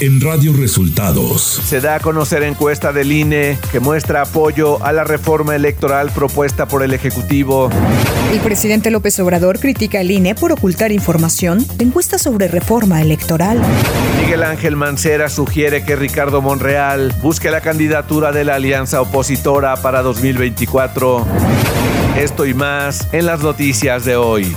en Radio Resultados. Se da a conocer encuesta del INE que muestra apoyo a la reforma electoral propuesta por el Ejecutivo. El presidente López Obrador critica al INE por ocultar información de encuesta sobre reforma electoral. Miguel Ángel Mancera sugiere que Ricardo Monreal busque la candidatura de la alianza opositora para 2024. Esto y más en las noticias de hoy.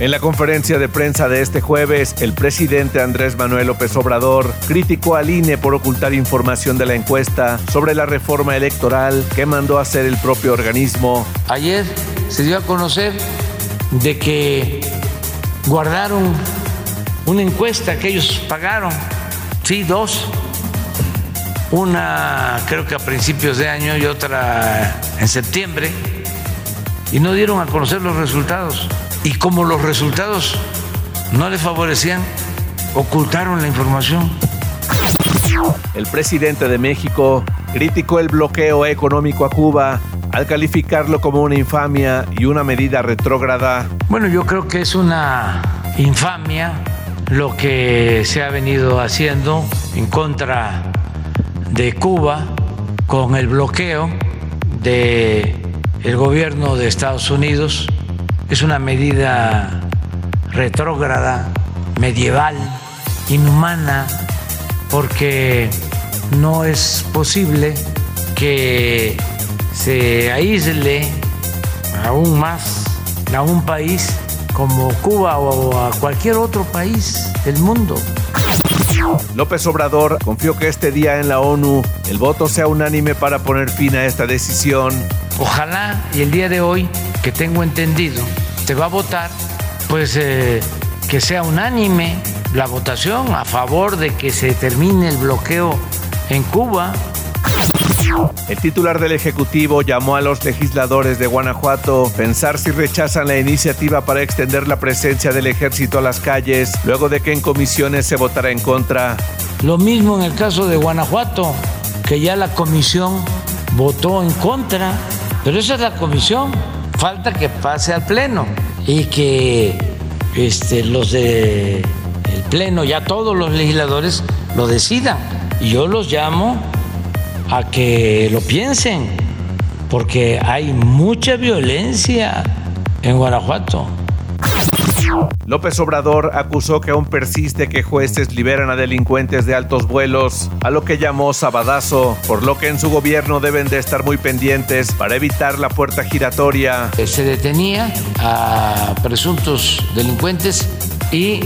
En la conferencia de prensa de este jueves, el presidente Andrés Manuel López Obrador criticó al INE por ocultar información de la encuesta sobre la reforma electoral que mandó a hacer el propio organismo. Ayer se dio a conocer de que guardaron una encuesta que ellos pagaron, sí, dos, una creo que a principios de año y otra en septiembre, y no dieron a conocer los resultados y como los resultados no le favorecían, ocultaron la información. El presidente de México criticó el bloqueo económico a Cuba al calificarlo como una infamia y una medida retrógrada. Bueno, yo creo que es una infamia lo que se ha venido haciendo en contra de Cuba con el bloqueo de el gobierno de Estados Unidos es una medida retrógrada, medieval, inhumana, porque no es posible que se aísle aún más a un país como Cuba o a cualquier otro país del mundo. López Obrador confió que este día en la ONU el voto sea unánime para poner fin a esta decisión. Ojalá y el día de hoy que tengo entendido, se va a votar, pues eh, que sea unánime la votación a favor de que se termine el bloqueo en Cuba. El titular del Ejecutivo llamó a los legisladores de Guanajuato pensar si rechazan la iniciativa para extender la presencia del ejército a las calles luego de que en comisiones se votara en contra. Lo mismo en el caso de Guanajuato, que ya la comisión votó en contra, pero esa es la comisión falta que pase al Pleno y que este, los de el Pleno, ya todos los legisladores lo decidan. Y yo los llamo a que lo piensen, porque hay mucha violencia en Guanajuato. López Obrador acusó que aún persiste que jueces liberan a delincuentes de altos vuelos, a lo que llamó sabadazo, por lo que en su gobierno deben de estar muy pendientes para evitar la puerta giratoria. Se detenía a presuntos delincuentes y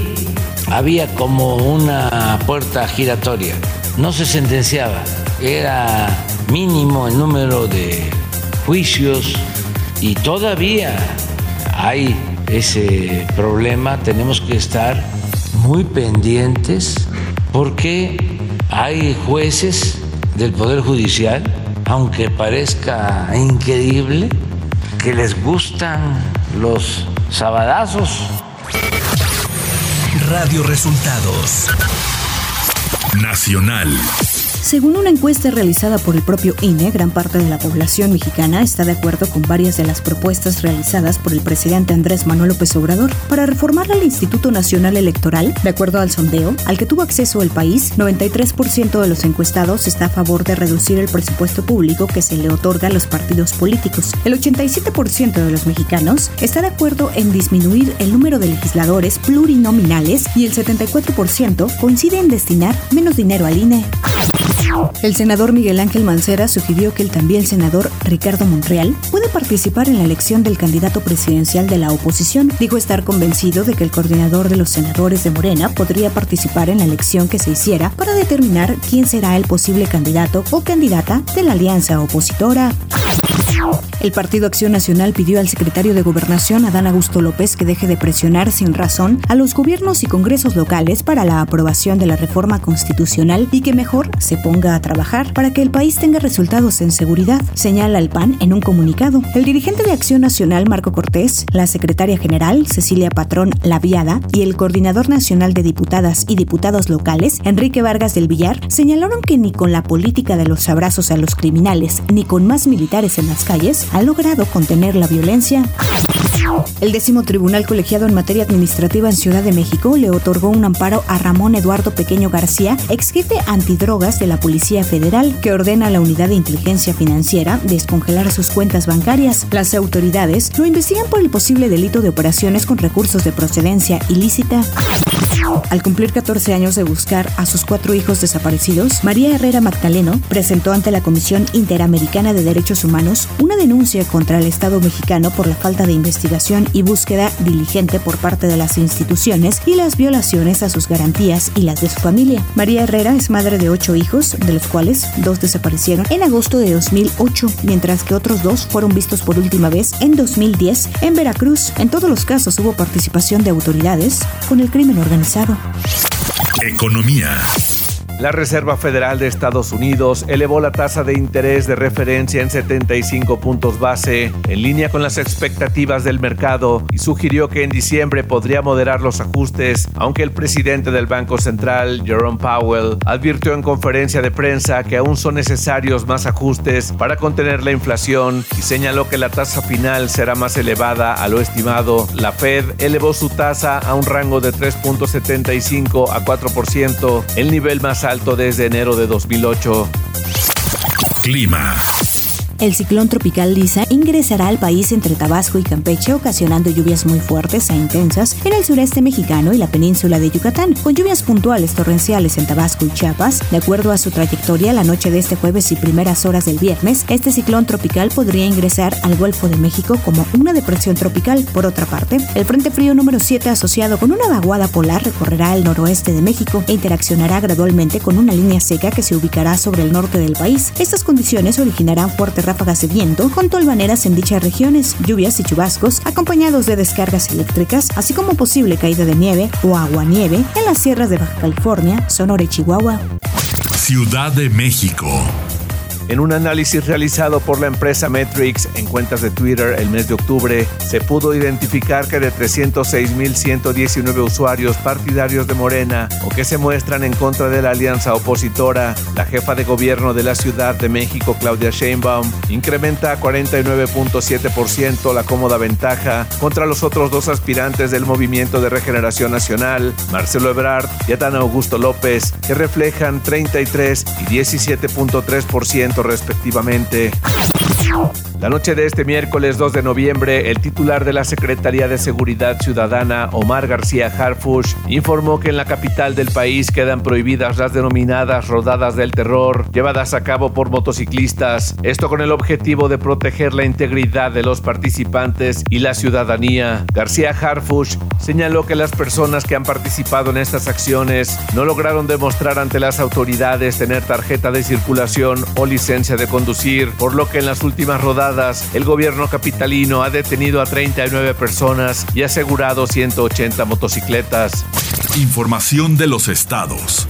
había como una puerta giratoria. No se sentenciaba, era mínimo el número de juicios y todavía hay ese problema, tenemos que estar muy pendientes porque hay jueces del Poder Judicial, aunque parezca increíble, que les gustan los sabadazos. Radio Resultados Nacional. Según una encuesta realizada por el propio INE, gran parte de la población mexicana está de acuerdo con varias de las propuestas realizadas por el presidente Andrés Manuel López Obrador para reformar al Instituto Nacional Electoral. De acuerdo al sondeo, al que tuvo acceso el país, 93% de los encuestados está a favor de reducir el presupuesto público que se le otorga a los partidos políticos. El 87% de los mexicanos está de acuerdo en disminuir el número de legisladores plurinominales y el 74% coincide en destinar menos dinero al INE. El senador Miguel Ángel Mancera sugirió que el también senador Ricardo Monreal puede participar en la elección del candidato presidencial de la oposición. Dijo estar convencido de que el coordinador de los senadores de Morena podría participar en la elección que se hiciera para determinar quién será el posible candidato o candidata de la alianza opositora. El Partido Acción Nacional pidió al secretario de Gobernación, Adán Augusto López, que deje de presionar sin razón a los gobiernos y congresos locales para la aprobación de la reforma constitucional y que mejor se ponga a trabajar para que el país tenga resultados en seguridad, señala el PAN en un comunicado. El dirigente de Acción Nacional, Marco Cortés, la secretaria general, Cecilia Patrón Laviada, y el coordinador nacional de diputadas y diputados locales, Enrique Vargas del Villar, señalaron que ni con la política de los abrazos a los criminales, ni con más militares en las calles, ha logrado contener la violencia. El décimo tribunal colegiado en materia administrativa en Ciudad de México le otorgó un amparo a Ramón Eduardo Pequeño García, ex jefe antidrogas de la Policía Federal, que ordena a la Unidad de Inteligencia Financiera descongelar sus cuentas bancarias. Las autoridades lo investigan por el posible delito de operaciones con recursos de procedencia ilícita. Al cumplir 14 años de buscar a sus cuatro hijos desaparecidos, María Herrera Magdaleno presentó ante la Comisión Interamericana de Derechos Humanos una denuncia contra el Estado mexicano por la falta de investigación y búsqueda diligente por parte de las instituciones y las violaciones a sus garantías y las de su familia. María Herrera es madre de ocho hijos, de los cuales dos desaparecieron en agosto de 2008, mientras que otros dos fueron vistos por última vez en 2010 en Veracruz. En todos los casos hubo participación de autoridades con el crimen organizado. Economía. La Reserva Federal de Estados Unidos elevó la tasa de interés de referencia en 75 puntos base, en línea con las expectativas del mercado, y sugirió que en diciembre podría moderar los ajustes, aunque el presidente del Banco Central, Jerome Powell, advirtió en conferencia de prensa que aún son necesarios más ajustes para contener la inflación y señaló que la tasa final será más elevada a lo estimado. La Fed elevó su tasa a un rango de 3.75 a 4%, el nivel más alto desde enero de 2008. Clima. El ciclón tropical Lisa ingresará al país entre Tabasco y Campeche, ocasionando lluvias muy fuertes e intensas en el sureste mexicano y la península de Yucatán, con lluvias puntuales torrenciales en Tabasco y Chiapas. De acuerdo a su trayectoria, la noche de este jueves y primeras horas del viernes, este ciclón tropical podría ingresar al Golfo de México como una depresión tropical. Por otra parte, el Frente Frío número 7 asociado con una vaguada polar recorrerá el noroeste de México e interaccionará gradualmente con una línea seca que se ubicará sobre el norte del país. Estas condiciones originarán fuertes ráfagas de viento con tolvaneras en dichas regiones, lluvias y chubascos acompañados de descargas eléctricas, así como posible caída de nieve o agua-nieve en las sierras de Baja California, Sonora y Chihuahua. Ciudad de México. En un análisis realizado por la empresa Metrix en cuentas de Twitter el mes de octubre, se pudo identificar que de 306.119 usuarios partidarios de Morena o que se muestran en contra de la alianza opositora, la jefa de gobierno de la Ciudad de México, Claudia Sheinbaum, incrementa a 49.7% la cómoda ventaja contra los otros dos aspirantes del Movimiento de Regeneración Nacional, Marcelo Ebrard y Adán Augusto López, que reflejan 33 y 17.3% respectivamente. La noche de este miércoles 2 de noviembre, el titular de la Secretaría de Seguridad Ciudadana, Omar García Harfush, informó que en la capital del país quedan prohibidas las denominadas rodadas del terror, llevadas a cabo por motociclistas, esto con el objetivo de proteger la integridad de los participantes y la ciudadanía. García Harfush señaló que las personas que han participado en estas acciones no lograron demostrar ante las autoridades tener tarjeta de circulación o licencia de conducir, por lo que en las últimas rodadas el gobierno capitalino ha detenido a 39 personas y asegurado 180 motocicletas. Información de los estados.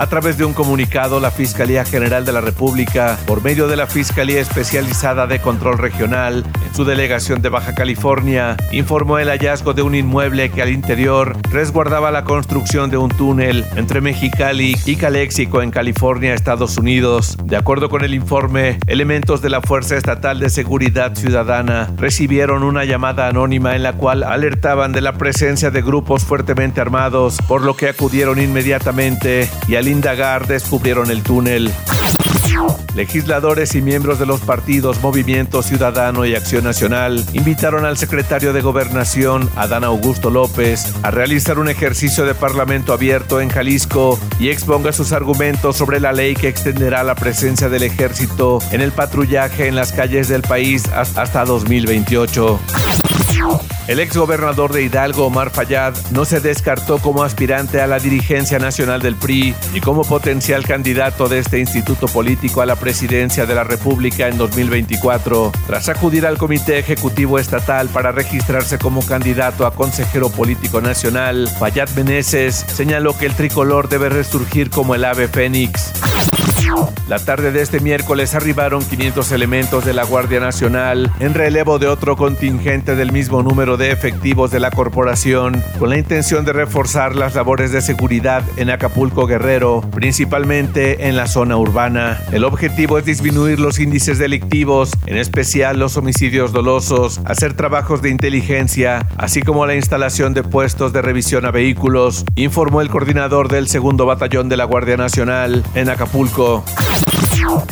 A través de un comunicado, la Fiscalía General de la República, por medio de la Fiscalía Especializada de Control Regional, en su delegación de Baja California, informó el hallazgo de un inmueble que al interior resguardaba la construcción de un túnel entre Mexicali y Calexico en California, Estados Unidos. De acuerdo con el informe, elementos de la Fuerza Estatal de Seguridad Ciudadana recibieron una llamada anónima en la cual alertaban de la presencia de grupos fuertemente armados, por lo que acudieron inmediatamente y al indagar descubrieron el túnel. Legisladores y miembros de los partidos Movimiento Ciudadano y Acción Nacional invitaron al secretario de Gobernación, Adán Augusto López, a realizar un ejercicio de parlamento abierto en Jalisco y exponga sus argumentos sobre la ley que extenderá la presencia del ejército en el patrullaje en las calles del país hasta 2028. El exgobernador de Hidalgo, Omar Fayad, no se descartó como aspirante a la dirigencia nacional del PRI y como potencial candidato de este instituto político a la presidencia de la República en 2024, tras acudir al Comité Ejecutivo Estatal para registrarse como candidato a consejero político nacional. Fayad Meneses señaló que el tricolor debe resurgir como el ave fénix. La tarde de este miércoles arribaron 500 elementos de la Guardia Nacional en relevo de otro contingente del mismo número de efectivos de la corporación, con la intención de reforzar las labores de seguridad en Acapulco Guerrero, principalmente en la zona urbana. El objetivo es disminuir los índices delictivos, en especial los homicidios dolosos, hacer trabajos de inteligencia, así como la instalación de puestos de revisión a vehículos, informó el coordinador del segundo batallón de la Guardia Nacional en Acapulco.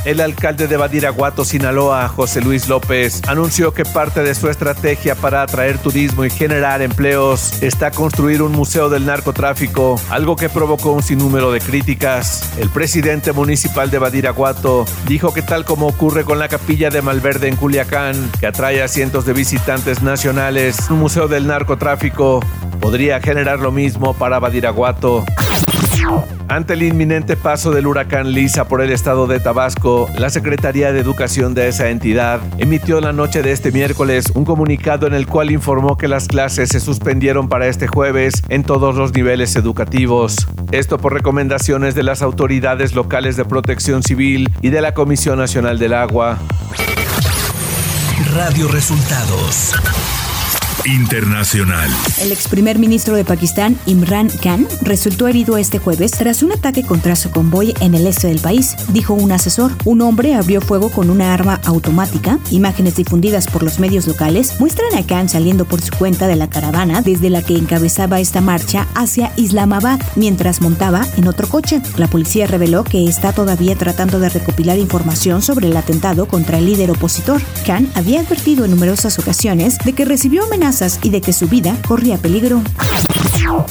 El alcalde de Badiraguato, Sinaloa, José Luis López, anunció que parte de su estrategia para atraer turismo y generar empleos está construir un museo del narcotráfico, algo que provocó un sinnúmero de críticas. El presidente municipal de Badiraguato dijo que tal como ocurre con la capilla de Malverde en Culiacán, que atrae a cientos de visitantes nacionales, un museo del narcotráfico podría generar lo mismo para Badiraguato. Ante el inminente paso del huracán Lisa por el estado de Tabasco, la Secretaría de Educación de esa entidad emitió la noche de este miércoles un comunicado en el cual informó que las clases se suspendieron para este jueves en todos los niveles educativos. Esto por recomendaciones de las autoridades locales de protección civil y de la Comisión Nacional del Agua. Radio Resultados. Internacional. El ex primer ministro de Pakistán, Imran Khan, resultó herido este jueves tras un ataque contra su convoy en el este del país, dijo un asesor. Un hombre abrió fuego con una arma automática. Imágenes difundidas por los medios locales muestran a Khan saliendo por su cuenta de la caravana desde la que encabezaba esta marcha hacia Islamabad mientras montaba en otro coche. La policía reveló que está todavía tratando de recopilar información sobre el atentado contra el líder opositor. Khan había advertido en numerosas ocasiones de que recibió amenazas y de que su vida corría peligro.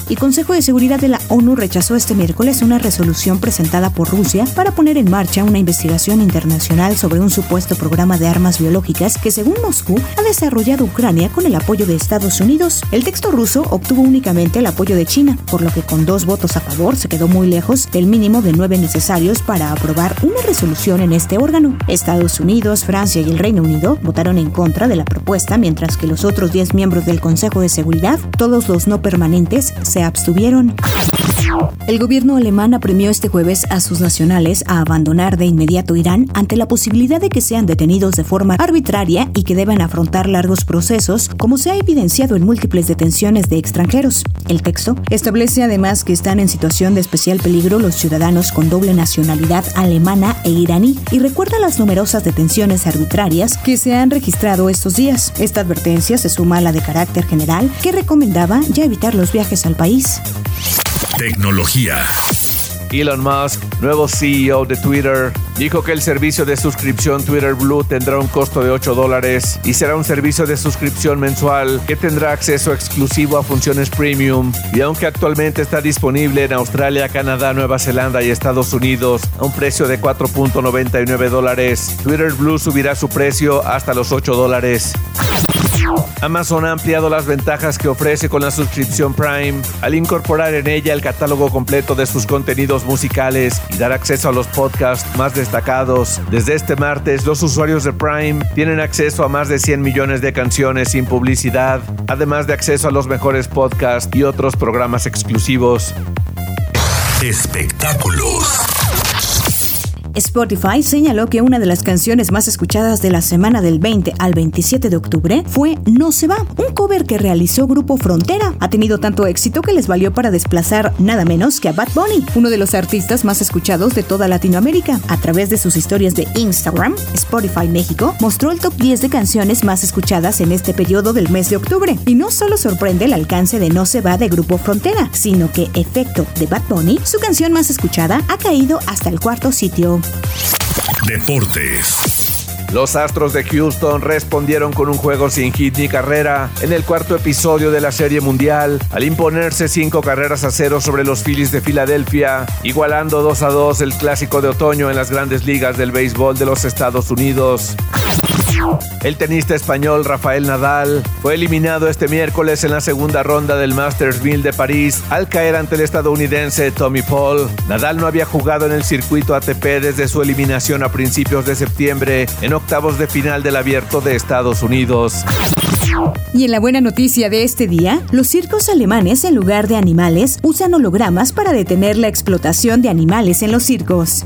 El Consejo de Seguridad de la ONU rechazó este miércoles una resolución presentada por Rusia para poner en marcha una investigación internacional sobre un supuesto programa de armas biológicas que, según Moscú, ha desarrollado Ucrania con el apoyo de Estados Unidos. El texto ruso obtuvo únicamente el apoyo de China, por lo que con dos votos a favor se quedó muy lejos del mínimo de nueve necesarios para aprobar una resolución en este órgano. Estados Unidos, Francia y el Reino Unido votaron en contra de la propuesta, mientras que los otros diez miembros del Consejo de Seguridad, todos los no permanentes, se abstuvieron. El gobierno alemán apremió este jueves a sus nacionales a abandonar de inmediato Irán ante la posibilidad de que sean detenidos de forma arbitraria y que deban afrontar largos procesos, como se ha evidenciado en múltiples detenciones de extranjeros. El texto establece además que están en situación de especial peligro los ciudadanos con doble nacionalidad alemana e iraní y recuerda las numerosas detenciones arbitrarias que se han registrado estos días. Esta advertencia se suma a la de carácter general que recomendaba ya evitar los viajes al país. Tecnología. Elon Musk, nuevo CEO de Twitter, dijo que el servicio de suscripción Twitter Blue tendrá un costo de 8 dólares y será un servicio de suscripción mensual que tendrá acceso exclusivo a funciones premium y aunque actualmente está disponible en Australia, Canadá, Nueva Zelanda y Estados Unidos a un precio de 4.99 dólares, Twitter Blue subirá su precio hasta los 8 dólares. Amazon ha ampliado las ventajas que ofrece con la suscripción Prime al incorporar en ella el catálogo completo de sus contenidos musicales y dar acceso a los podcasts más destacados. Desde este martes, los usuarios de Prime tienen acceso a más de 100 millones de canciones sin publicidad, además de acceso a los mejores podcasts y otros programas exclusivos. Espectáculos. Spotify señaló que una de las canciones más escuchadas de la semana del 20 al 27 de octubre fue No se va, un cover que realizó Grupo Frontera. Ha tenido tanto éxito que les valió para desplazar nada menos que a Bad Bunny, uno de los artistas más escuchados de toda Latinoamérica. A través de sus historias de Instagram, Spotify México mostró el top 10 de canciones más escuchadas en este periodo del mes de octubre. Y no solo sorprende el alcance de No se va de Grupo Frontera, sino que Efecto de Bad Bunny, su canción más escuchada, ha caído hasta el cuarto sitio. Deportes. Los Astros de Houston respondieron con un juego sin hit ni carrera en el cuarto episodio de la Serie Mundial al imponerse cinco carreras a cero sobre los Phillies de Filadelfia, igualando 2 a 2 el clásico de otoño en las grandes ligas del béisbol de los Estados Unidos. El tenista español Rafael Nadal fue eliminado este miércoles en la segunda ronda del Masters 1000 de París al caer ante el estadounidense Tommy Paul. Nadal no había jugado en el circuito ATP desde su eliminación a principios de septiembre en octavos de final del Abierto de Estados Unidos. Y en la buena noticia de este día, los circos alemanes en lugar de animales usan hologramas para detener la explotación de animales en los circos.